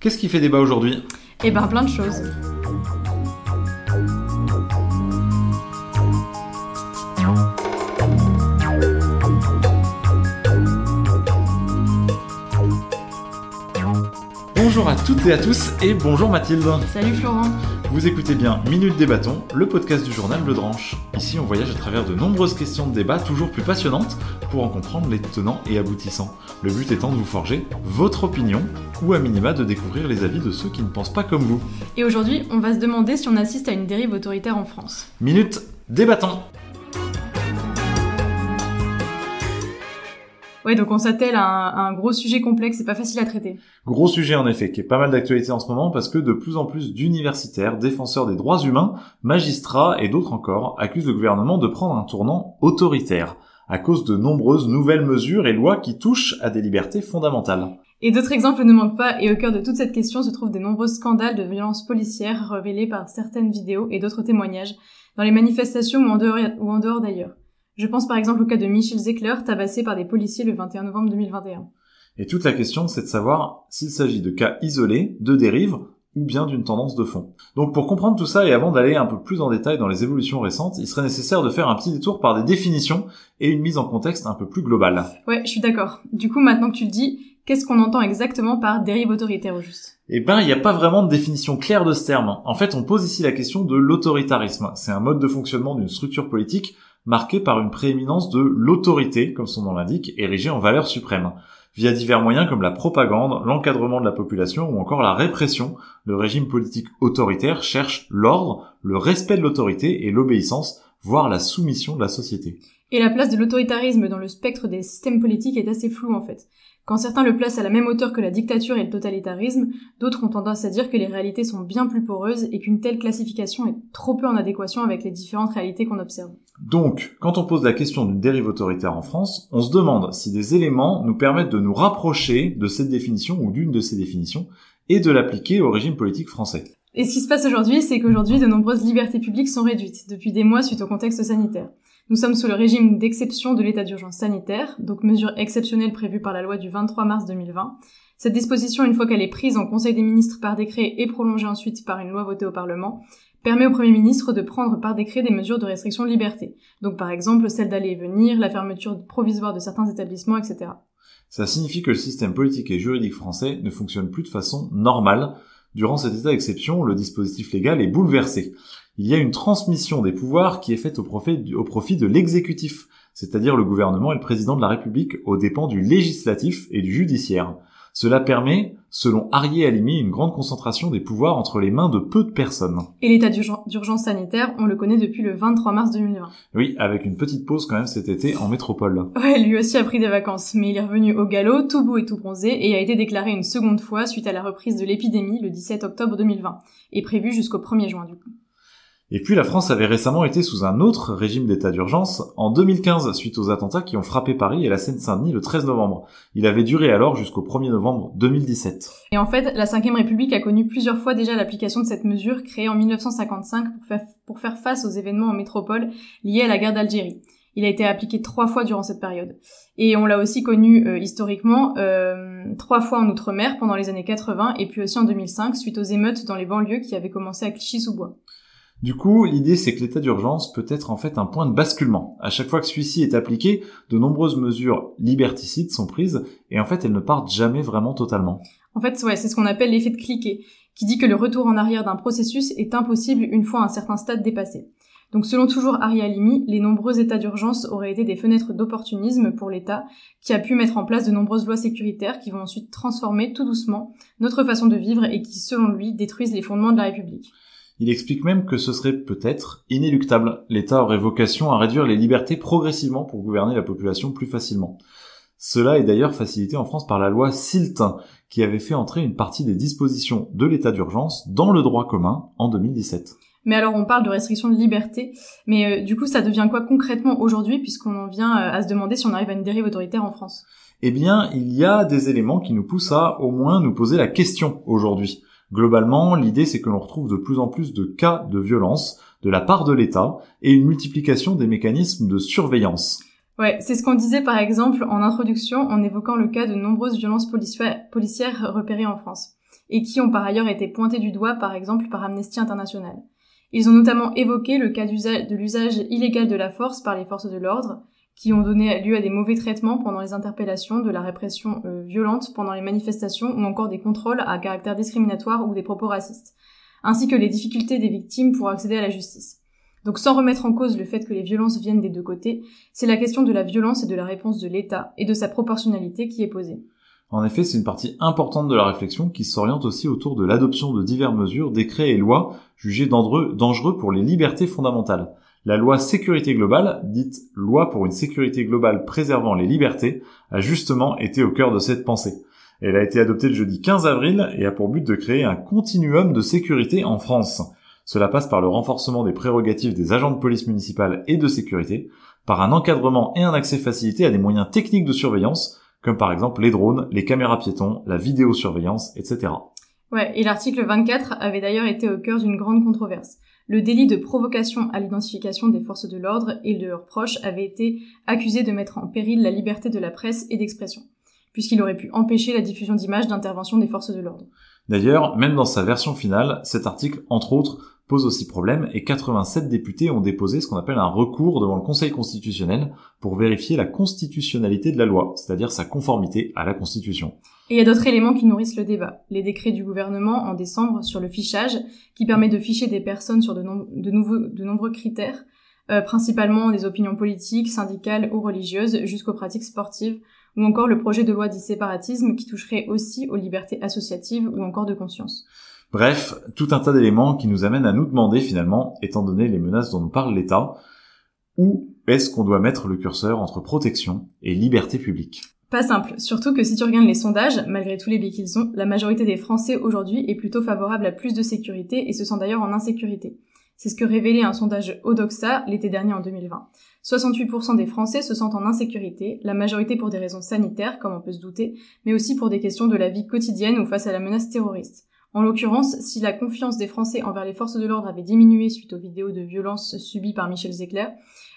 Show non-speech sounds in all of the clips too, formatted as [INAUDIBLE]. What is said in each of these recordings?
Qu'est-ce qui fait débat aujourd'hui? Eh ben plein de choses. Bonjour à toutes et à tous et bonjour Mathilde. Salut Florent. Vous écoutez bien Minute Débattons, le podcast du journal Le Dranche. Ici, on voyage à travers de nombreuses questions de débat toujours plus passionnantes pour en comprendre les tenants et aboutissants. Le but étant de vous forger votre opinion ou à minima de découvrir les avis de ceux qui ne pensent pas comme vous. Et aujourd'hui, on va se demander si on assiste à une dérive autoritaire en France. Minute Débattons. Ouais, donc on s'attelle à, un- à un gros sujet complexe et pas facile à traiter. Gros sujet en effet, qui est pas mal d'actualité en ce moment parce que de plus en plus d'universitaires, défenseurs des droits humains, magistrats et d'autres encore accusent le gouvernement de prendre un tournant autoritaire à cause de nombreuses nouvelles mesures et lois qui touchent à des libertés fondamentales. Et d'autres exemples ne manquent pas, et au cœur de toute cette question se trouvent des nombreux scandales de violences policières révélés par certaines vidéos et d'autres témoignages, dans les manifestations ou en dehors d'ailleurs. Je pense par exemple au cas de Michel Zecler, tabassé par des policiers le 21 novembre 2021. Et toute la question, c'est de savoir s'il s'agit de cas isolés, de dérives, ou bien d'une tendance de fond. Donc pour comprendre tout ça et avant d'aller un peu plus en détail dans les évolutions récentes, il serait nécessaire de faire un petit détour par des définitions et une mise en contexte un peu plus globale. Ouais, je suis d'accord. Du coup, maintenant que tu le dis, qu'est-ce qu'on entend exactement par dérive autoritaire au juste? Eh ben, il n'y a pas vraiment de définition claire de ce terme. En fait, on pose ici la question de l'autoritarisme. C'est un mode de fonctionnement d'une structure politique marqué par une prééminence de l'autorité, comme son nom l'indique, érigée en valeur suprême. Via divers moyens comme la propagande, l'encadrement de la population ou encore la répression, le régime politique autoritaire cherche l'ordre, le respect de l'autorité et l'obéissance, voire la soumission de la société. Et la place de l'autoritarisme dans le spectre des systèmes politiques est assez floue en fait. Quand certains le placent à la même hauteur que la dictature et le totalitarisme, d'autres ont tendance à dire que les réalités sont bien plus poreuses et qu'une telle classification est trop peu en adéquation avec les différentes réalités qu'on observe. Donc, quand on pose la question d'une dérive autoritaire en France, on se demande si des éléments nous permettent de nous rapprocher de cette définition ou d'une de ces définitions et de l'appliquer au régime politique français. Et ce qui se passe aujourd'hui, c'est qu'aujourd'hui, de nombreuses libertés publiques sont réduites, depuis des mois suite au contexte sanitaire. Nous sommes sous le régime d'exception de l'état d'urgence sanitaire, donc mesure exceptionnelle prévue par la loi du 23 mars 2020. Cette disposition, une fois qu'elle est prise en Conseil des ministres par décret et prolongée ensuite par une loi votée au Parlement, permet au Premier ministre de prendre par décret des mesures de restriction de liberté. Donc par exemple celle d'aller et venir, la fermeture provisoire de certains établissements, etc. Ça signifie que le système politique et juridique français ne fonctionne plus de façon normale. Durant cet état d'exception, le dispositif légal est bouleversé. Il y a une transmission des pouvoirs qui est faite au profit, au profit de l'exécutif, c'est-à-dire le gouvernement et le président de la République aux dépens du législatif et du judiciaire. Cela permet, selon Arié Alimi, une grande concentration des pouvoirs entre les mains de peu de personnes. Et l'état d'urgen- d'urgence sanitaire, on le connaît depuis le 23 mars 2020. Oui, avec une petite pause quand même cet été en métropole. Ouais, lui aussi a pris des vacances, mais il est revenu au galop, tout beau et tout bronzé, et a été déclaré une seconde fois suite à la reprise de l'épidémie le 17 octobre 2020, et prévu jusqu'au 1er juin du coup. Et puis la France avait récemment été sous un autre régime d'état d'urgence en 2015 suite aux attentats qui ont frappé Paris et la Seine-Saint-Denis le 13 novembre. Il avait duré alors jusqu'au 1er novembre 2017. Et en fait, la Ve République a connu plusieurs fois déjà l'application de cette mesure créée en 1955 pour faire, face aux événements en métropole liés à la guerre d'Algérie. Il a été appliqué trois fois durant cette période. Et on l'a aussi connu euh, historiquement euh, trois fois en Outre-mer pendant les années 80 et puis aussi en 2005 suite aux émeutes dans les banlieues qui avaient commencé à Clichy-sous-Bois. Du coup, l'idée c'est que l'état d'urgence peut être en fait un point de basculement. À chaque fois que celui-ci est appliqué, de nombreuses mesures liberticides sont prises et en fait elles ne partent jamais vraiment totalement. En fait, ouais, c'est ce qu'on appelle l'effet de cliquet, qui dit que le retour en arrière d'un processus est impossible une fois un certain stade dépassé. Donc selon toujours Ari Alimi, les nombreux états d'urgence auraient été des fenêtres d'opportunisme pour l'État, qui a pu mettre en place de nombreuses lois sécuritaires qui vont ensuite transformer tout doucement notre façon de vivre et qui, selon lui, détruisent les fondements de la République. Il explique même que ce serait peut-être inéluctable. L'État aurait vocation à réduire les libertés progressivement pour gouverner la population plus facilement. Cela est d'ailleurs facilité en France par la loi SILT, qui avait fait entrer une partie des dispositions de l'état d'urgence dans le droit commun en 2017. Mais alors on parle de restriction de liberté, mais euh, du coup ça devient quoi concrètement aujourd'hui puisqu'on en vient euh, à se demander si on arrive à une dérive autoritaire en France? Eh bien, il y a des éléments qui nous poussent à au moins nous poser la question aujourd'hui. Globalement, l'idée c'est que l'on retrouve de plus en plus de cas de violence de la part de l'État et une multiplication des mécanismes de surveillance. Ouais, c'est ce qu'on disait par exemple en introduction en évoquant le cas de nombreuses violences policières repérées en France. et qui ont par ailleurs été pointés du doigt par exemple par Amnesty International. Ils ont notamment évoqué le cas de l'usage illégal de la force par les forces de l'ordre, qui ont donné lieu à des mauvais traitements pendant les interpellations, de la répression euh, violente pendant les manifestations ou encore des contrôles à caractère discriminatoire ou des propos racistes, ainsi que les difficultés des victimes pour accéder à la justice. Donc sans remettre en cause le fait que les violences viennent des deux côtés, c'est la question de la violence et de la réponse de l'État et de sa proportionnalité qui est posée. En effet, c'est une partie importante de la réflexion qui s'oriente aussi autour de l'adoption de diverses mesures, décrets et lois jugés dangereux pour les libertés fondamentales. La loi sécurité globale, dite loi pour une sécurité globale préservant les libertés, a justement été au cœur de cette pensée. Elle a été adoptée le jeudi 15 avril et a pour but de créer un continuum de sécurité en France. Cela passe par le renforcement des prérogatives des agents de police municipale et de sécurité, par un encadrement et un accès facilité à des moyens techniques de surveillance, comme par exemple les drones, les caméras piétons, la vidéosurveillance, etc. Ouais, et l'article 24 avait d'ailleurs été au cœur d'une grande controverse. Le délit de provocation à l'identification des forces de l'ordre et de leurs proches avait été accusé de mettre en péril la liberté de la presse et d'expression, puisqu'il aurait pu empêcher la diffusion d'images d'intervention des forces de l'ordre. D'ailleurs, même dans sa version finale, cet article, entre autres, pose aussi problème et 87 députés ont déposé ce qu'on appelle un recours devant le Conseil constitutionnel pour vérifier la constitutionnalité de la loi, c'est-à-dire sa conformité à la Constitution. Et il y a d'autres éléments qui nourrissent le débat. Les décrets du gouvernement en décembre sur le fichage, qui permet de ficher des personnes sur de, nombreux critères, euh, principalement des opinions politiques, syndicales ou religieuses, jusqu'aux pratiques sportives, ou encore le projet de loi dit séparatisme qui toucherait aussi aux libertés associatives ou encore de conscience. Bref, tout un tas d'éléments qui nous amènent à nous demander finalement, étant donné les menaces dont nous parle l'État, où est-ce qu'on doit mettre le curseur entre protection et liberté publique? Pas simple, surtout que si tu regardes les sondages, malgré tous les biais qu'ils ont, la majorité des Français aujourd'hui est plutôt favorable à plus de sécurité et se sent d'ailleurs en insécurité. C'est ce que révélait un sondage Odoxa l'été dernier en 2020. 68% des Français se sentent en insécurité, la majorité pour des raisons sanitaires, comme on peut se douter, mais aussi pour des questions de la vie quotidienne ou face à la menace terroriste. En l'occurrence, si la confiance des Français envers les forces de l'ordre avait diminué suite aux vidéos de violence subies par Michel Zecler,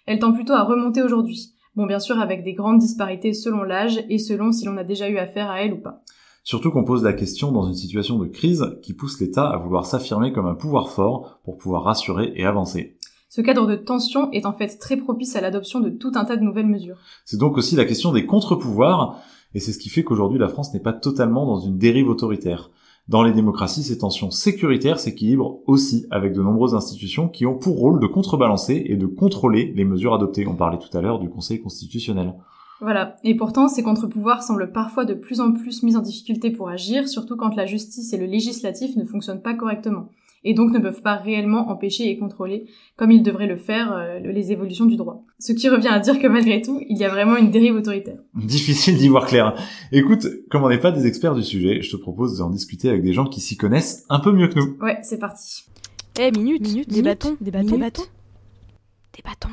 elle tend plutôt à remonter aujourd'hui. Bon, bien sûr, avec des grandes disparités selon l'âge et selon si l'on a déjà eu affaire à elle ou pas. Surtout qu'on pose la question dans une situation de crise qui pousse l'État à vouloir s'affirmer comme un pouvoir fort pour pouvoir rassurer et avancer. Ce cadre de tension est en fait très propice à l'adoption de tout un tas de nouvelles mesures. C'est donc aussi la question des contre-pouvoirs, et c'est ce qui fait qu'aujourd'hui la France n'est pas totalement dans une dérive autoritaire. Dans les démocraties, ces tensions sécuritaires s'équilibrent aussi avec de nombreuses institutions qui ont pour rôle de contrebalancer et de contrôler les mesures adoptées. On parlait tout à l'heure du Conseil constitutionnel. Voilà. Et pourtant, ces contre-pouvoirs semblent parfois de plus en plus mis en difficulté pour agir, surtout quand la justice et le législatif ne fonctionnent pas correctement et donc ne peuvent pas réellement empêcher et contrôler, comme ils devraient le faire, euh, les évolutions du droit. Ce qui revient à dire que malgré tout, il y a vraiment une dérive autoritaire. Difficile d'y voir clair. Écoute, comme on n'est pas des experts du sujet, je te propose d'en discuter avec des gens qui s'y connaissent un peu mieux que nous. Ouais, c'est parti. Eh, minute, minute, des bâtons, des bâtons, des bâtons. Des bâtons.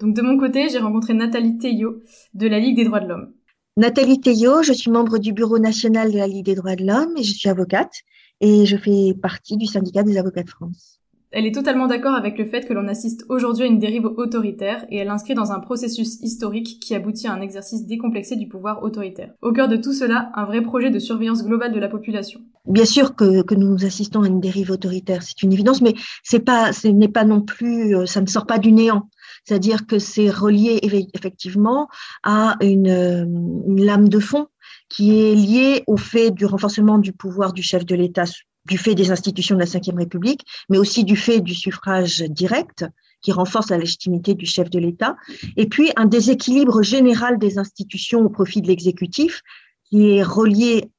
Donc de mon côté, j'ai rencontré Nathalie Théo de la Ligue des droits de l'homme. Nathalie Théo, je suis membre du Bureau national de la Ligue des droits de l'homme et je suis avocate et je fais partie du syndicat des avocats de France. Elle est totalement d'accord avec le fait que l'on assiste aujourd'hui à une dérive autoritaire et elle l'inscrit dans un processus historique qui aboutit à un exercice décomplexé du pouvoir autoritaire. Au cœur de tout cela, un vrai projet de surveillance globale de la population. Bien sûr que, que nous assistons à une dérive autoritaire, c'est une évidence, mais c'est pas, ce n'est pas non plus, euh, ça ne sort pas du néant. C'est-à-dire que c'est relié effectivement à une, euh, une lame de fond qui est lié au fait du renforcement du pouvoir du chef de l'État, du fait des institutions de la Ve République, mais aussi du fait du suffrage direct qui renforce la légitimité du chef de l'État, et puis un déséquilibre général des institutions au profit de l'exécutif, qui est relié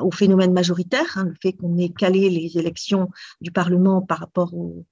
au phénomène majoritaire, hein, le fait qu'on ait calé les élections du Parlement par rapport au,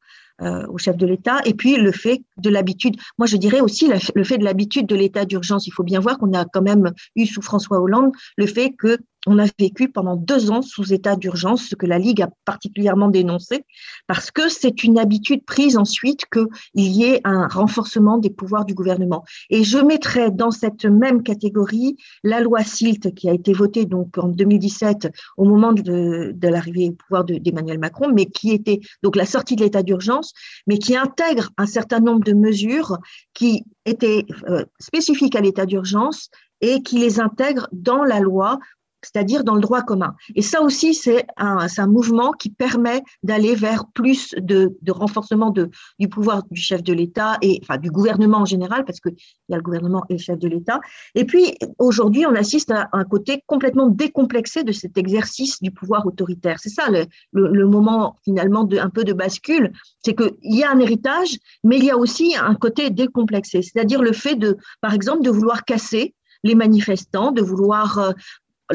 euh, au chef de l'État, et puis le fait de l'habitude. Moi, je dirais aussi le fait de l'habitude de l'état d'urgence. Il faut bien voir qu'on a quand même eu sous François Hollande le fait que on a vécu pendant deux ans sous état d'urgence, ce que la Ligue a particulièrement dénoncé, parce que c'est une habitude prise ensuite qu'il y ait un renforcement des pouvoirs du gouvernement. Et je mettrais dans cette même catégorie la loi SILT qui a été votée donc en 2017 au moment de, de l'arrivée au pouvoir d'Emmanuel Macron, mais qui était donc la sortie de l'état d'urgence, mais qui intègre un certain nombre de mesures qui étaient euh, spécifiques à l'état d'urgence et qui les intègre dans la loi c'est-à-dire dans le droit commun. Et ça aussi, c'est un, mouvement qui permet d'aller vers plus de, renforcement du pouvoir du chef de l'État et enfin du gouvernement en général, parce qu'il y a le gouvernement et le chef de l'État. Et puis aujourd'hui, on assiste à un côté complètement décomplexé de cet exercice du pouvoir autoritaire. C'est ça le, moment finalement de un peu de bascule, c'est qu'il y a un héritage, mais il y a aussi un côté décomplexé, c'est-à-dire le fait de, par exemple, de vouloir casser les manifestants, de vouloir euh,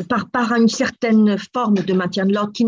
par, par une certaine forme de maintien de l'ordre qui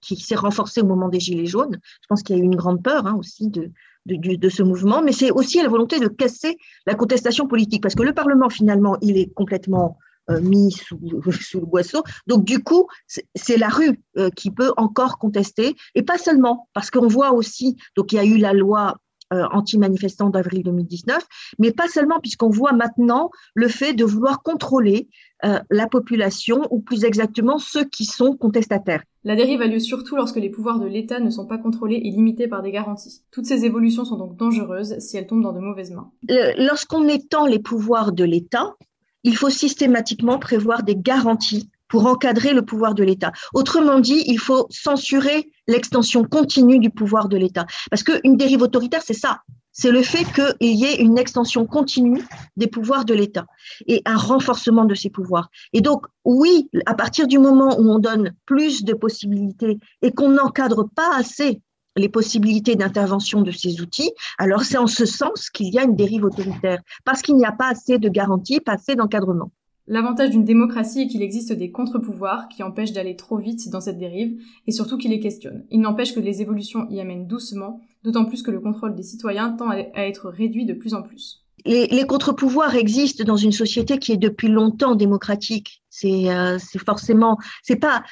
qui s'est renforcée au moment des gilets jaunes. Je pense qu'il y a eu une grande peur hein, aussi de, de, ce mouvement, mais c'est aussi la volonté de casser la contestation politique, parce que le Parlement finalement il est complètement euh, mis sous, [LAUGHS] sous, le boisseau. Donc du coup, c'est la rue euh, qui peut encore contester, et pas seulement, parce qu'on voit aussi, donc il y a eu la loi anti-manifestants d'avril 2019, mais pas seulement, puisqu'on voit maintenant le fait de vouloir contrôler euh, la population, ou plus exactement ceux qui sont contestataires. La dérive a lieu surtout lorsque les pouvoirs de l'État ne sont pas contrôlés et limités par des garanties. Toutes ces évolutions sont donc dangereuses si elles tombent dans de mauvaises mains. Euh, lorsqu'on étend les pouvoirs de l'État, il faut systématiquement prévoir des garanties pour encadrer le pouvoir de l'État. Autrement dit, il faut censurer l'extension continue du pouvoir de l'État. Parce qu'une dérive autoritaire, c'est ça. C'est le fait qu'il y ait une extension continue des pouvoirs de l'État et un renforcement de ces pouvoirs. Et donc, oui, à partir du moment où on donne plus de possibilités et qu'on n'encadre pas assez les possibilités d'intervention de ces outils, alors c'est en ce sens qu'il y a une dérive autoritaire, parce qu'il n'y a pas assez de garanties, pas assez d'encadrement. L'avantage d'une démocratie est qu'il existe des contre-pouvoirs qui empêchent d'aller trop vite dans cette dérive et surtout qui les questionnent. Il n'empêche que les évolutions y amènent doucement, d'autant plus que le contrôle des citoyens tend à être réduit de plus en plus. Les, les contre-pouvoirs existent dans une société qui est depuis longtemps démocratique. C'est euh, forcément, c'est pas.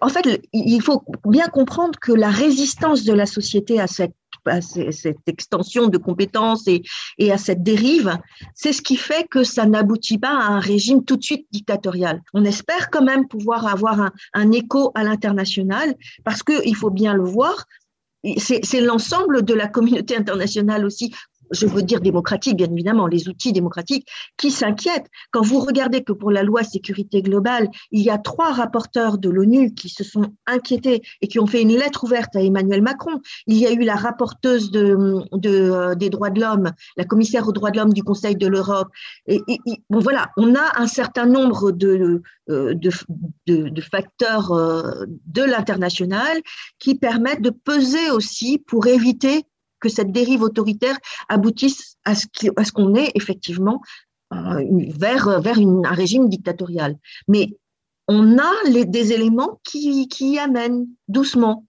En fait, il faut bien comprendre que la résistance de la société à cette à cette extension de compétences et, à cette dérive, c'est ce qui fait que ça n'aboutit pas à un régime tout de suite dictatorial. On espère quand même pouvoir avoir un, un écho à l'international parce qu'il faut bien le voir, c'est l'ensemble de la communauté internationale aussi je veux dire démocratique, bien évidemment, les outils démocratiques, qui s'inquiètent. Quand vous regardez que pour la loi sécurité globale, il y a trois rapporteurs de l'ONU qui se sont inquiétés et qui ont fait une lettre ouverte à Emmanuel Macron. Il y a eu la rapporteuse de, de euh, des droits de l'homme, la commissaire aux droits de l'homme du Conseil de l'Europe. Et, bon, voilà, on a un certain nombre de, euh, de, de facteurs euh, de l'international qui permettent de peser aussi pour éviter que cette dérive autoritaire aboutisse à ce qu'on ait effectivement euh, vers, vers une, un régime dictatorial. Mais on a les, des éléments qui, qui y amènent doucement,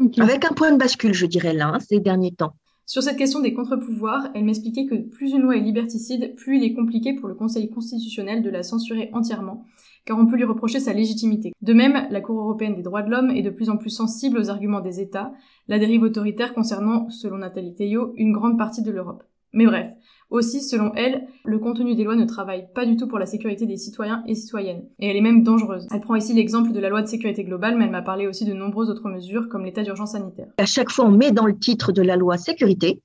okay. avec un point de bascule, je dirais là, hein, ces derniers temps. Sur cette question des contre-pouvoirs, elle m'expliquait que plus une loi est liberticide, plus il est compliqué pour le Conseil constitutionnel de la censurer entièrement, car on peut lui reprocher sa légitimité. De même, la Cour européenne des droits de l'homme est de plus en plus sensible aux arguments des États, la dérive autoritaire concernant, selon Nathalie Théo, une grande partie de l'Europe. Mais bref, aussi, selon elle, le contenu des lois ne travaille pas du tout pour la sécurité des citoyens et citoyennes, et elle est même dangereuse. Elle prend ici l'exemple de la loi de sécurité globale, mais elle m'a parlé aussi de nombreuses autres mesures, comme l'état d'urgence sanitaire. À chaque fois, on met dans le titre de la loi sécurité,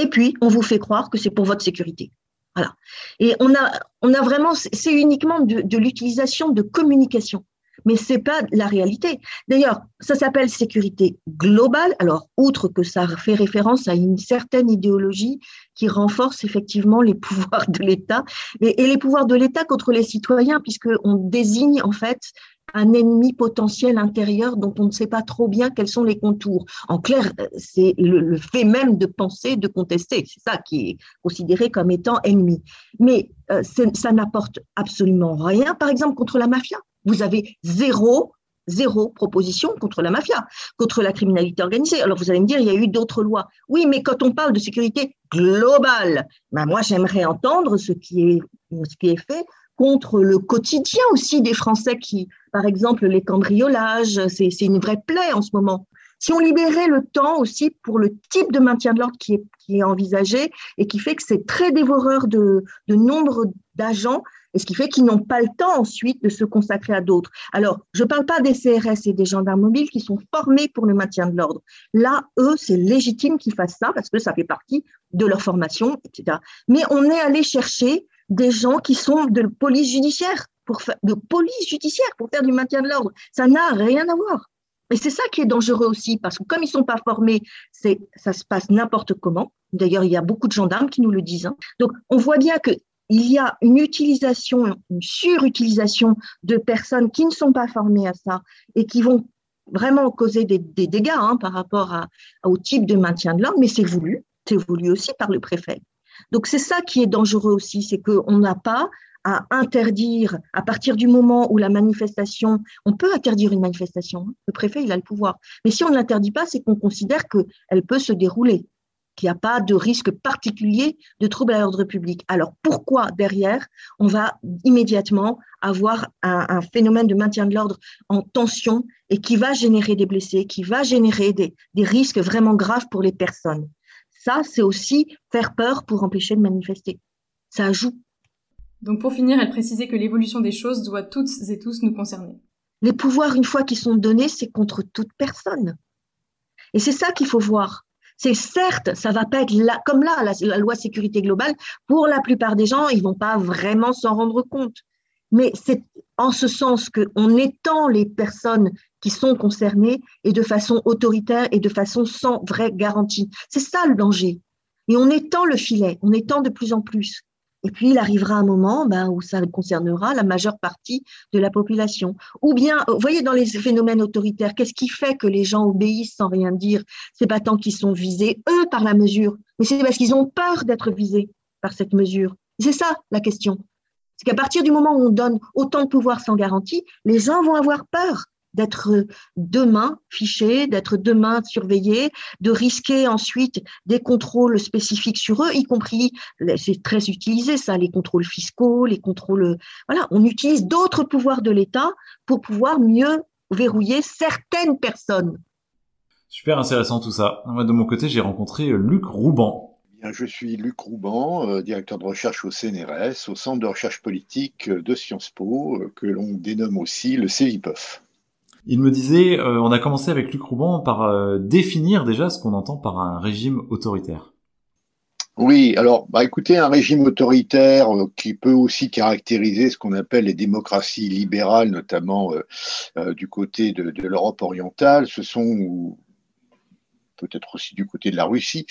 et puis on vous fait croire que c'est pour votre sécurité. Voilà. Et on a, on vraiment, c'est uniquement de, l'utilisation de communication mais c'est pas la réalité. D'ailleurs, ça s'appelle sécurité globale. Alors, outre que ça fait référence à une certaine idéologie qui renforce effectivement les pouvoirs de l'État et, et, les pouvoirs de l'État contre les citoyens, puisque on désigne en fait un ennemi potentiel intérieur dont on ne sait pas trop bien quels sont les contours. En clair, c'est le, le, fait même de penser, de contester. C'est ça qui est considéré comme étant ennemi. Mais euh, ça n'apporte absolument rien, par exemple, contre la mafia. Vous avez zéro, zéro proposition contre la mafia, contre la criminalité organisée. Alors vous allez me dire, il y a eu d'autres lois. Oui, mais quand on parle de sécurité globale, ben moi j'aimerais entendre ce qui est, ce qui est fait contre le quotidien aussi des Français qui, par exemple, les cambriolages, c'est une vraie plaie en ce moment. Si on libérait le temps aussi pour le type de maintien de l'ordre qui est, qui est envisagé et qui fait que c'est très dévoreur de, de nombre d'agents, et ce qui fait qu'ils n'ont pas le temps ensuite de se consacrer à d'autres. Alors, je ne parle pas des CRS et des gendarmes mobiles qui sont formés pour le maintien de l'ordre. Là, eux, c'est légitime qu'ils fassent ça parce que ça fait partie de leur formation, etc. Mais on est allé chercher des gens qui sont de police judiciaire, pour faire, de police judiciaire pour faire du maintien de l'ordre. Ça n'a rien à voir. Et c'est ça qui est dangereux aussi, parce que comme ils ne sont pas formés, c'est, ça se passe n'importe comment. D'ailleurs, il y a beaucoup de gendarmes qui nous le disent. Hein. Donc, on voit bien qu'il y a une utilisation, une surutilisation de personnes qui ne sont pas formées à ça et qui vont vraiment causer des, dégâts hein, par rapport au type de maintien de l'ordre, mais c'est voulu, c'est voulu aussi par le préfet. Donc c'est ça qui est dangereux aussi, c'est qu'on n'a pas à interdire, à partir du moment où la manifestation, on peut interdire une manifestation, hein. le préfet, il a le pouvoir. Mais si on ne l'interdit pas, c'est qu'on considère qu'elle peut se dérouler, qu'il n'y a pas de risque particulier de trouble à l'ordre public. Alors pourquoi derrière, on va immédiatement avoir un, phénomène de maintien de l'ordre en tension et qui va générer des blessés, qui va générer des, des risques vraiment graves pour les personnes? Ça, c'est aussi faire peur pour empêcher de manifester. Ça joue donc pour finir, elle précisait que l'évolution des choses doit toutes et tous nous concerner. Les pouvoirs, une fois qu'ils sont donnés, c'est contre toute personne. Et c'est ça qu'il faut voir. C'est certes, ça va pas être là, comme là, la, loi sécurité globale, pour la plupart des gens, ils vont pas vraiment s'en rendre compte. Mais c'est en ce sens qu'on étend les personnes qui sont concernées et de façon autoritaire et de façon sans vraie garantie. C'est ça le danger. Et on étend le filet, on étend de plus en plus. Et puis, il arrivera un moment ben, où ça concernera la majeure partie de la population. Ou bien, vous voyez, dans les phénomènes autoritaires, qu'est-ce qui fait que les gens obéissent sans rien dire? C'est pas tant qu'ils sont visés, eux, par la mesure, mais c'est parce qu'ils ont peur d'être visés par cette mesure. C'est ça la question. C'est qu'à partir du moment où on donne autant de pouvoir sans garantie, les gens vont avoir peur d'être demain fichés, d'être demain surveillés, de risquer ensuite des contrôles spécifiques sur eux, y compris, c'est très utilisé ça, les contrôles fiscaux, les contrôles, voilà, on utilise d'autres pouvoirs de l'État pour pouvoir mieux verrouiller certaines personnes. Super intéressant tout ça. de mon côté, j'ai rencontré euh, Luc Rouban. Eh je suis Luc Rouban, euh, directeur de recherche au CNRS, au Centre de recherche politique de Sciences Po, euh, que l'on dénomme aussi le CEVIPOF. Il me disait, euh, on a commencé avec Luc Rouban par euh, définir déjà ce qu'on entend par un régime autoritaire. Oui, alors, bah, écoutez, un régime autoritaire euh, qui peut aussi caractériser ce qu'on appelle les démocraties libérales, notamment du côté de, l'Europe orientale, ce sont peut-être aussi du côté de la Russie,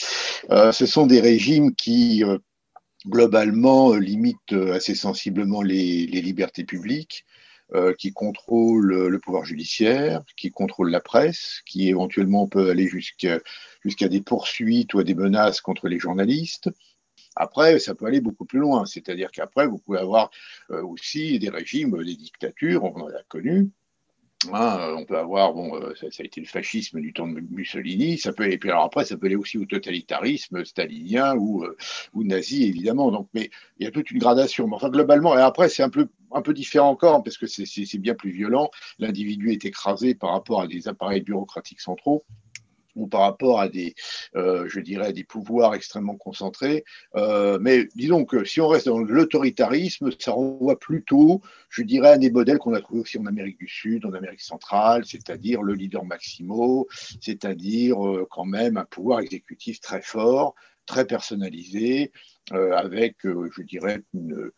ce sont des régimes qui globalement limitent assez sensiblement les libertés publiques, euh, qui contrôle le pouvoir judiciaire, qui contrôle la presse, qui éventuellement peut aller jusqu'à des poursuites ou à des menaces contre les journalistes. Après, ça peut aller beaucoup plus loin, c'est-à-dire qu'après, vous pouvez avoir euh, aussi des régimes, des dictatures, on en a connu, Hein, euh, on peut avoir, bon, euh, ça, a été le fascisme du temps de Mussolini, ça peut, et puis alors après, ça peut aller aussi au totalitarisme stalinien ou, euh, ou nazi, évidemment. Donc, mais il y a toute une gradation. Mais enfin, globalement, et après, c'est un peu, un peu différent encore, parce que c'est bien plus violent. L'individu est écrasé par rapport à des appareils bureaucratiques centraux ou par rapport à des, euh, je dirais, des pouvoirs extrêmement concentrés. Euh, mais disons que si on reste dans l'autoritarisme, ça renvoie plutôt, je dirais, à des modèles qu'on a trouvés aussi en Amérique du Sud, en Amérique centrale, c'est-à-dire le leader maximo, c'est-à-dire euh, quand même un pouvoir exécutif très fort, très personnalisé, avec, je dirais, une,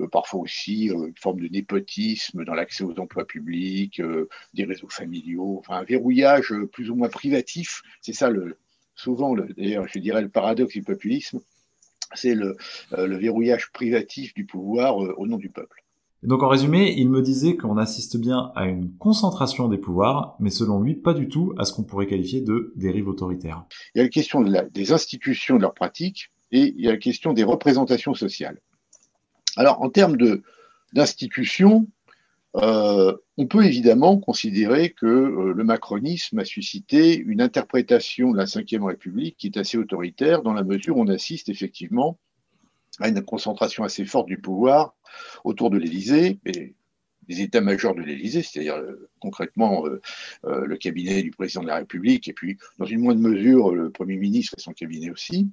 euh, parfois aussi euh, une forme de népotisme dans l'accès aux emplois publics, euh, des réseaux familiaux, enfin un verrouillage plus ou moins privatif. C'est ça le, souvent, d'ailleurs, je dirais le paradoxe du populisme, c'est le, verrouillage privatif du pouvoir au nom du peuple. Donc en résumé, il me disait qu'on assiste bien à une concentration des pouvoirs, mais selon lui, pas du tout à ce qu'on pourrait qualifier de dérive autoritaire. Il y a la question des institutions, de leurs pratiques, et il y a la question des représentations sociales. Alors, en termes d'institutions, euh, on peut évidemment considérer que euh, le macronisme a suscité une interprétation de la Ve République qui est assez autoritaire, dans la mesure où on assiste effectivement à une concentration assez forte du pouvoir autour de l'Élysée et des états-majors de l'Élysée, c'est-à-dire euh, concrètement le cabinet du président de la République, et puis dans une moindre mesure le Premier ministre et son cabinet aussi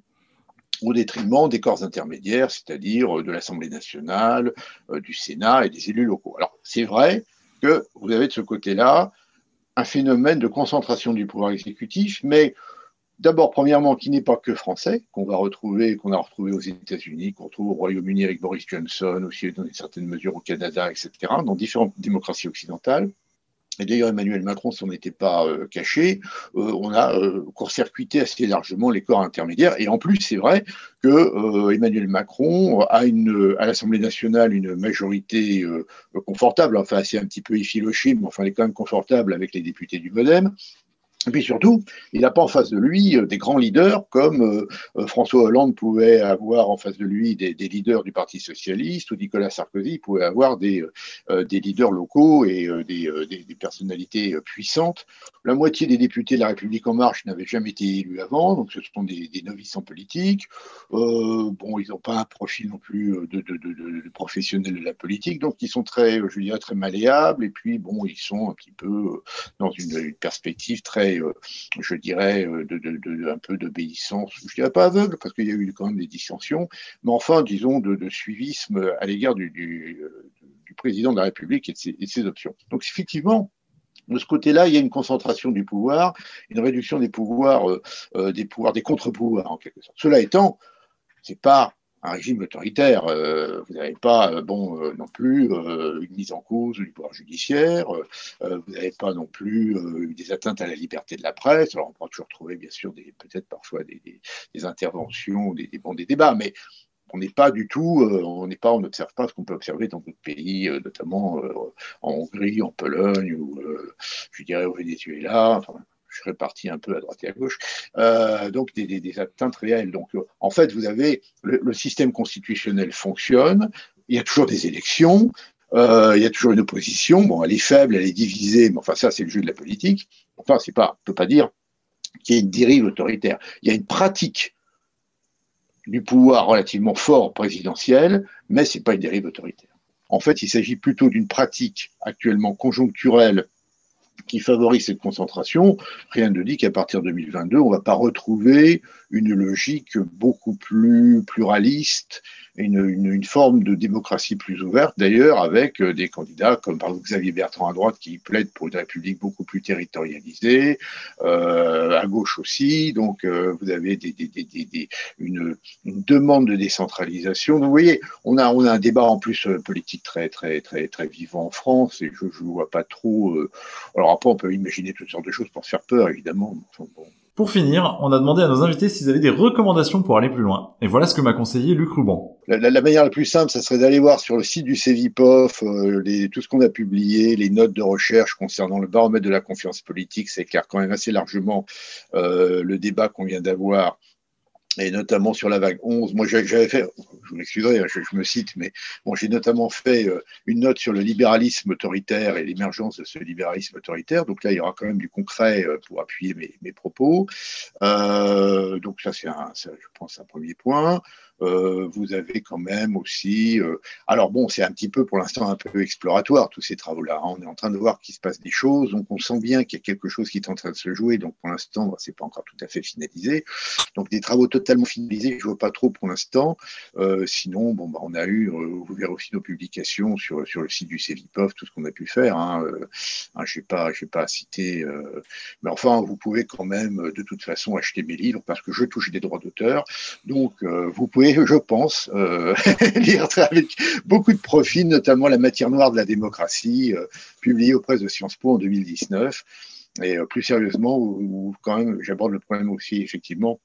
au détriment des corps intermédiaires, c'est-à-dire euh, de l'Assemblée nationale, euh, du Sénat et des élus locaux. Alors, c'est vrai que vous avez de ce côté-là un phénomène de concentration du pouvoir exécutif, mais d'abord, premièrement, qui n'est pas que français, qu'on va retrouver, qu'on a retrouvé aux États-Unis, qu'on retrouve au Royaume-Uni avec Boris Johnson, aussi dans une certaine mesure au Canada, etc., dans différentes démocraties occidentales. Et d'ailleurs, Emmanuel Macron s'en était pas euh, caché. Euh, on a euh, court-circuité assez largement les corps intermédiaires. Et en plus, c'est vrai que Emmanuel Macron a à l'Assemblée nationale une majorité confortable, enfin c'est un petit peu effiloché, mais enfin elle est quand même confortable avec les députés du Modem. Et puis surtout, il n'a pas en face de lui euh, des grands leaders comme euh, euh, François Hollande pouvait avoir en face de lui des, leaders du Parti socialiste ou Nicolas Sarkozy pouvait avoir des, des leaders locaux et des, des, personnalités puissantes. La moitié des députés de la République en marche n'avaient jamais été élus avant, donc ce sont des, novices en politique. bon, ils n'ont pas un profil non plus de, de, de, professionnels de la politique, donc ils sont très, je dirais, très malléables et puis bon, ils sont un petit peu dans une perspective très euh, je dirais, euh, un peu d'obéissance, je dirais pas aveugle, parce qu'il y a eu quand même des dissensions, mais enfin, disons, de, suivisme à l'égard du, du, président de la République et de, ses, options. Donc, effectivement, de ce côté-là, il y a une concentration du pouvoir, une réduction des pouvoirs, euh, des pouvoirs, des contre-pouvoirs en quelque sorte. Cela étant, c'est pas un régime autoritaire. Euh, vous n'avez pas, euh, bon, euh, non plus une mise en cause du pouvoir judiciaire. vous n'avez pas non plus des atteintes à la liberté de la presse. Alors on pourra toujours trouver, bien sûr, peut-être parfois des, interventions, des, des, des débats, mais on n'est pas du tout, on n'est pas, on n'observe pas ce qu'on peut observer dans d'autres pays, notamment en Hongrie, en Pologne ou, je dirais, au Venezuela. Enfin, je parti un peu à droite et à gauche, euh, donc des, atteintes réelles. Donc euh, en fait, vous avez le, système constitutionnel fonctionne, il y a toujours des élections, euh, il y a toujours une opposition. Bon, elle est faible, elle est divisée, mais enfin ça c'est le jeu de la politique. Enfin, c'est pas, on peut pas dire qu'il y a une dérive autoritaire. Il y a une pratique du pouvoir relativement fort présidentiel, mais c'est pas une dérive autoritaire. En fait, il s'agit plutôt d'une pratique actuellement conjoncturelle qui favorise cette concentration, rien ne dit qu'à partir de 2022, on ne va pas retrouver une logique beaucoup plus pluraliste une, une, forme de démocratie plus ouverte, d'ailleurs, avec euh, des candidats comme par exemple Xavier Bertrand à droite qui plaide pour une république beaucoup plus territorialisée, euh, à gauche aussi. Donc, euh, vous avez des, des, des, une, une, demande de décentralisation. Vous voyez, on a, on a un débat en plus euh, politique très, très, très, très vivant en France et je ne vois pas trop. alors, après, on peut imaginer toutes sortes de choses pour se faire peur, évidemment. Pour finir, on a demandé à nos invités s'ils avaient des recommandations pour aller plus loin. Et voilà ce que m'a conseillé Luc Ruban. La, manière la plus simple, ça serait d'aller voir sur le site du CEVIPOF euh, tout ce qu'on a publié, les notes de recherche concernant le baromètre de la confiance politique. C'est éclaire quand même assez largement euh, le débat qu'on vient d'avoir et notamment sur la vague 11. Moi, j'avais fait, je m'excuserai, hein, je, me cite, mais bon, j'ai notamment fait euh, une note sur le libéralisme autoritaire et l'émergence de ce libéralisme autoritaire. Donc là, il y aura quand même du concret euh, pour appuyer mes, mes propos. Euh, donc ça, c'est je pense, un premier point. Euh, vous avez quand même aussi. Euh, alors bon, c'est un petit peu pour l'instant un peu exploratoire tous ces travaux-là. Hein. On est en train de voir qu'il se passe des choses, donc on sent bien qu'il y a quelque chose qui est en train de se jouer. Donc pour l'instant, c'est pas encore tout à fait finalisé. Donc des travaux totalement finalisés, je vois pas trop pour l'instant. Euh, sinon, bon, bah, on a eu, vous verrez aussi nos publications sur sur le site du CEVIPOF, tout ce qu'on a pu faire. Hein. Hein, je n'ai pas, j'ai pas cité, mais enfin, vous pouvez quand même de toute façon acheter mes livres parce que je touche des droits d'auteur. Donc vous pouvez je pense, euh, [LAUGHS] lire avec beaucoup de profit, notamment La matière noire de la démocratie, euh, publié auprès de Sciences Po en 2019. Et euh, plus sérieusement, où, quand même, j'aborde le problème aussi, effectivement,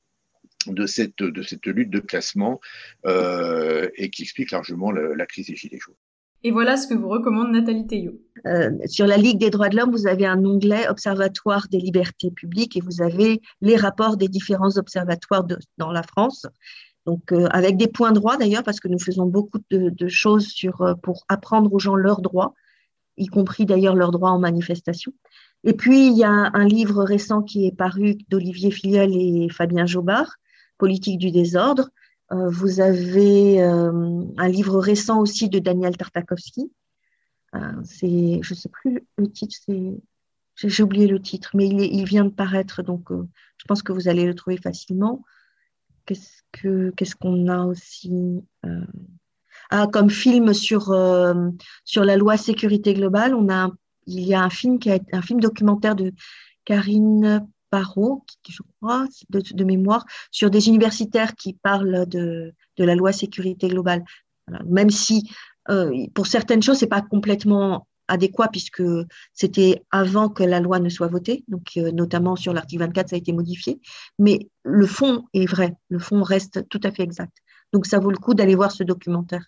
de cette, de cette lutte de classement et qui explique largement la, crise des Gilets jaunes. Et voilà ce que vous recommande Nathalie Théo. sur la Ligue des droits de l'homme, vous avez un onglet Observatoire des libertés publiques et vous avez les rapports des différents observatoires de, dans la France. Donc, euh, avec des points droits d'ailleurs, parce que nous faisons beaucoup de, choses sur, euh, pour apprendre aux gens leurs droits, y compris d'ailleurs leurs droits en manifestation. Et puis, il y a un livre récent qui est paru d'Olivier Filleul et Fabien Jobard, Politique du désordre. Euh, vous avez un livre récent aussi de Daniel Tartakovsky. c'est, je ne sais plus le titre, j'ai oublié le titre, mais il vient de paraître, donc je pense que vous allez le trouver facilement. Qu'est-ce que qu'est-ce qu'on a aussi euh, ah, comme film sur euh, sur la loi sécurité globale, on a il y a un film qui un film documentaire de Karine barreau, je crois, de, mémoire, sur des universitaires qui parlent de, de la loi sécurité globale. Même si euh, pour certaines choses, c'est pas complètement adéquat puisque c'était avant que la loi ne soit votée, donc euh, notamment sur l'article 24, ça a été modifié. Mais le fond est vrai, le fond reste tout à fait exact. Donc ça vaut le coup d'aller voir ce documentaire.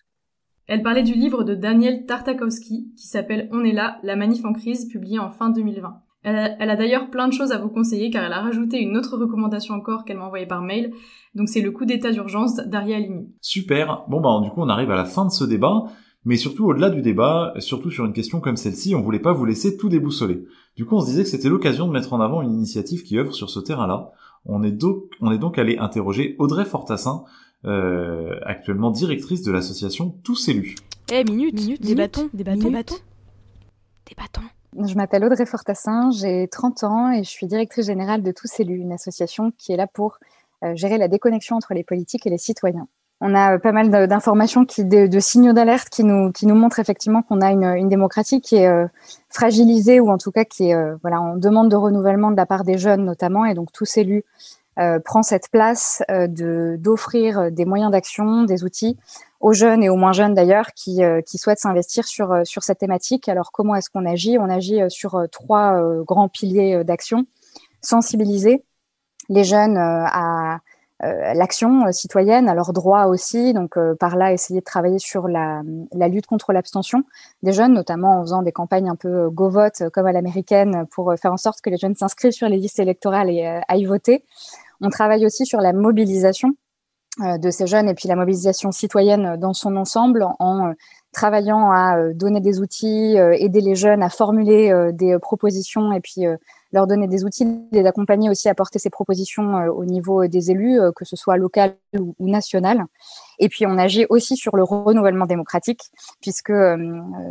Elle parlait du livre de Daniel Tartakovsky qui s'appelle On est là, la manif en crise, publié en fin 2020. Elle a, d'ailleurs plein de choses à vous conseiller car elle a rajouté une autre recommandation encore qu'elle m'a envoyée par mail. Donc c'est le coup d'état d'urgence d'Aria Alimi. Super. Bon bah du coup on arrive à la fin de ce débat. Mais surtout au-delà du débat, surtout sur une question comme celle-ci, on voulait pas vous laisser tout déboussoler. Du coup on se disait que c'était l'occasion de mettre en avant une initiative qui œuvre sur ce terrain-là. On est donc, on est donc allé interroger Audrey Fortassin, euh, actuellement directrice de l'association Tous élus. Eh minute, minute, des bâtons, des bâtons, des bâtons. Des bâtons. Je m'appelle Audrey Fortassin, j'ai 30 ans et je suis directrice générale de Tous élus, une association qui est là pour euh, gérer la déconnexion entre les politiques et les citoyens. On a euh, pas mal d'informations, qui, de, signaux d'alerte qui nous, qui nous montrent effectivement qu'on a une, une, démocratie qui est euh, fragilisée ou en tout cas qui est voilà, en demande de renouvellement de la part des jeunes notamment. Et donc tous élus prend cette place de d'offrir des moyens d'action, des outils aux jeunes et aux moins jeunes d'ailleurs qui, euh, qui souhaitent s'investir sur, euh, sur cette thématique. Alors comment est-ce qu'on agit? On agit euh, sur trois grands piliers d'action. Sensibiliser les jeunes à l'action citoyenne, à leurs droits aussi. Donc par là, essayer de travailler sur la, lutte contre l'abstention des jeunes, notamment en faisant des campagnes un peu go vote comme à l'américaine pour faire en sorte que les jeunes s'inscrivent sur les listes électorales et aillent voter. On travaille aussi sur la mobilisation euh, de ces jeunes et puis la mobilisation citoyenne dans son ensemble en euh, travaillant à euh, donner des outils, aider les jeunes à formuler des propositions et puis leur donner des outils, les accompagner aussi à porter ces propositions au niveau des élus, que ce soit local ou, national. Et puis on agit aussi sur le renouvellement démocratique, puisque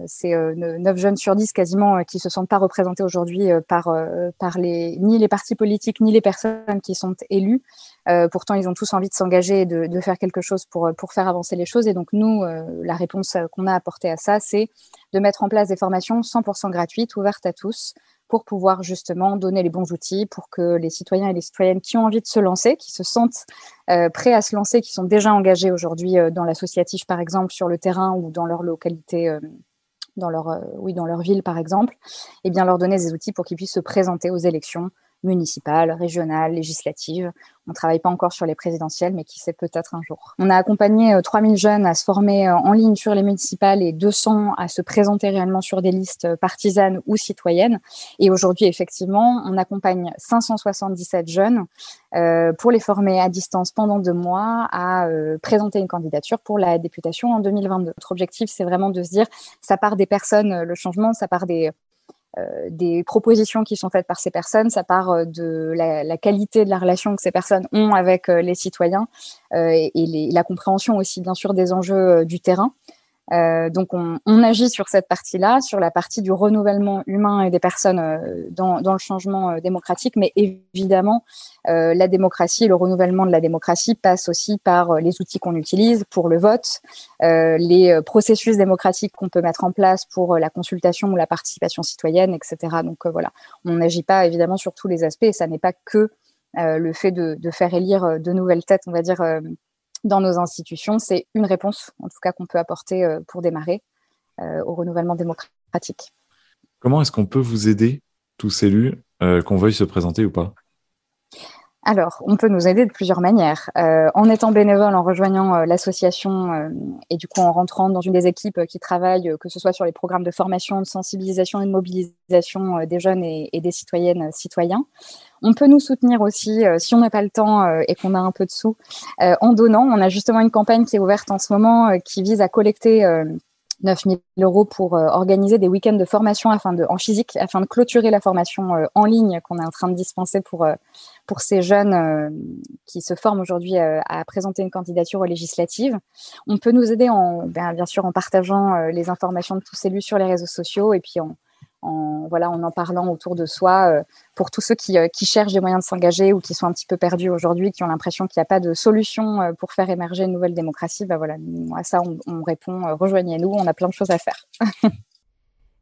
c'est 9 jeunes sur 10 quasiment qui se sentent pas représentés aujourd'hui par, par les, ni les partis politiques ni les personnes qui sont élues. Euh, pourtant, ils ont tous envie de s'engager et de, faire quelque chose pour, pour faire avancer les choses. Et donc, nous, euh, la réponse qu'on a apportée à ça, c'est de mettre en place des formations 100% gratuites, ouvertes à tous, pour pouvoir justement donner les bons outils pour que les citoyens et les citoyennes qui ont envie de se lancer, qui se sentent euh, prêts à se lancer, qui sont déjà engagés aujourd'hui dans l'associatif, par exemple, sur le terrain ou dans leur localité dans leur, oui, dans leur ville, par exemple, et eh bien leur donner des outils pour qu'ils puissent se présenter aux élections municipales, régionales, législatives. On ne travaille pas encore sur les présidentielles, mais qui sait peut-être un jour. On a accompagné 3000 euh, jeunes à se former euh, en ligne sur les municipales et 200 à se présenter réellement sur des listes euh, partisanes ou citoyennes. Et aujourd'hui, effectivement, on accompagne 577 jeunes pour les former à distance pendant deux mois à présenter une candidature pour la députation en 2022. Notre objectif, c'est vraiment de se dire, ça part des personnes, le changement, ça part des des propositions qui sont faites par ces personnes, ça part euh, de la, qualité de la relation que ces personnes ont avec euh, les citoyens et, la compréhension aussi bien sûr des enjeux du terrain. Euh, donc on, agit sur cette partie-là, sur la partie du renouvellement humain et des personnes euh, dans, le changement euh, démocratique, mais évidemment la démocratie le renouvellement de la démocratie passe aussi par les outils qu'on utilise pour le vote, les processus démocratiques qu'on peut mettre en place pour la consultation ou la participation citoyenne, etc. Donc voilà, on n'agit pas évidemment sur tous les aspects. Ça n'est pas que le fait de, faire élire de nouvelles têtes, on va dire dans nos institutions, c'est une réponse, en tout cas, qu'on peut apporter euh, pour démarrer euh, au renouvellement démocratique. Comment est-ce qu'on peut vous aider, tous élus, euh, qu'on veuille se présenter ou pas? Alors, on peut nous aider de plusieurs manières. en étant bénévole, en rejoignant l'association et du coup en rentrant dans une des équipes qui travaillent, que ce soit sur les programmes de formation, de sensibilisation et de mobilisation des jeunes et, des citoyennes, citoyens. On peut nous soutenir aussi, euh, si on n'a pas le temps euh, et qu'on a un peu de sous, euh, en donnant. On a justement une campagne qui est ouverte en ce moment qui vise à collecter 9 000 euros pour organiser des week-ends de formation afin de, en physique afin de clôturer la formation en ligne qu'on est en train de dispenser pour, pour ces jeunes qui se forment aujourd'hui à présenter une candidature aux législatives. On peut nous aider en, bien, bien sûr en partageant les informations de tous élus sur les réseaux sociaux et puis en, en, voilà, en en parlant autour de soi euh, pour tous ceux qui, euh, cherchent des moyens de s'engager ou qui sont un petit peu perdus aujourd'hui, qui ont l'impression qu'il n'y a pas de solution euh, pour faire émerger une nouvelle démocratie. Bah voilà, à ça, on répond rejoignez-nous, on a plein de choses à faire. [LAUGHS]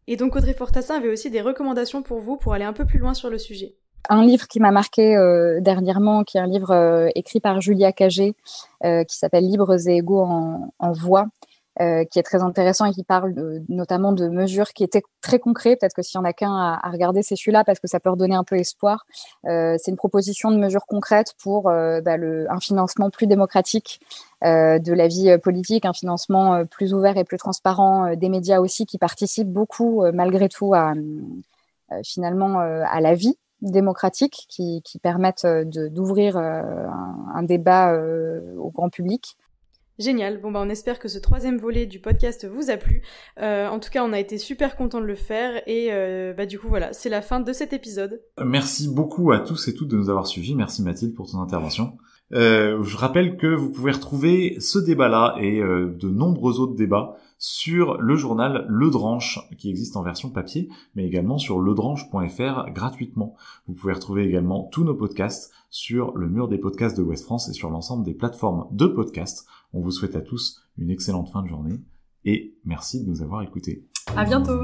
Et donc Audrey Fortassin avait aussi des recommandations pour vous pour aller un peu plus loin sur le sujet. Un livre qui m'a marqué dernièrement, qui est un livre écrit par Julia Cagé, qui s'appelle Libres et égaux en, voix, euh, qui est très intéressant et qui parle notamment de mesures qui étaient très concrètes. Peut-être que s'il y en a qu'un à, regarder, c'est celui-là parce que ça peut redonner un peu espoir. Euh, c'est une proposition de mesures concrètes pour euh, bah, un financement plus démocratique de la vie politique, un financement plus ouvert et plus transparent des médias aussi qui participent beaucoup malgré tout à finalement à la vie démocratique, qui, qui permettent d'ouvrir un, un, débat au grand public. Génial. Bon bah on espère que ce troisième volet du podcast vous a plu. Euh, en tout cas, on a été super content de le faire et euh, bah du coup voilà, c'est la fin de cet épisode. Merci beaucoup à tous et toutes de nous avoir suivis. Merci Mathilde pour ton intervention. Euh, je rappelle que vous pouvez retrouver ce débat-là et euh, de nombreux autres débats sur le journal Le Dranche, qui existe en version papier, mais également sur ledranche.fr gratuitement. Vous pouvez retrouver également tous nos podcasts sur le mur des podcasts de West France et sur l'ensemble des plateformes de podcasts. On vous souhaite à tous une excellente fin de journée et merci de nous avoir écoutés. À bientôt.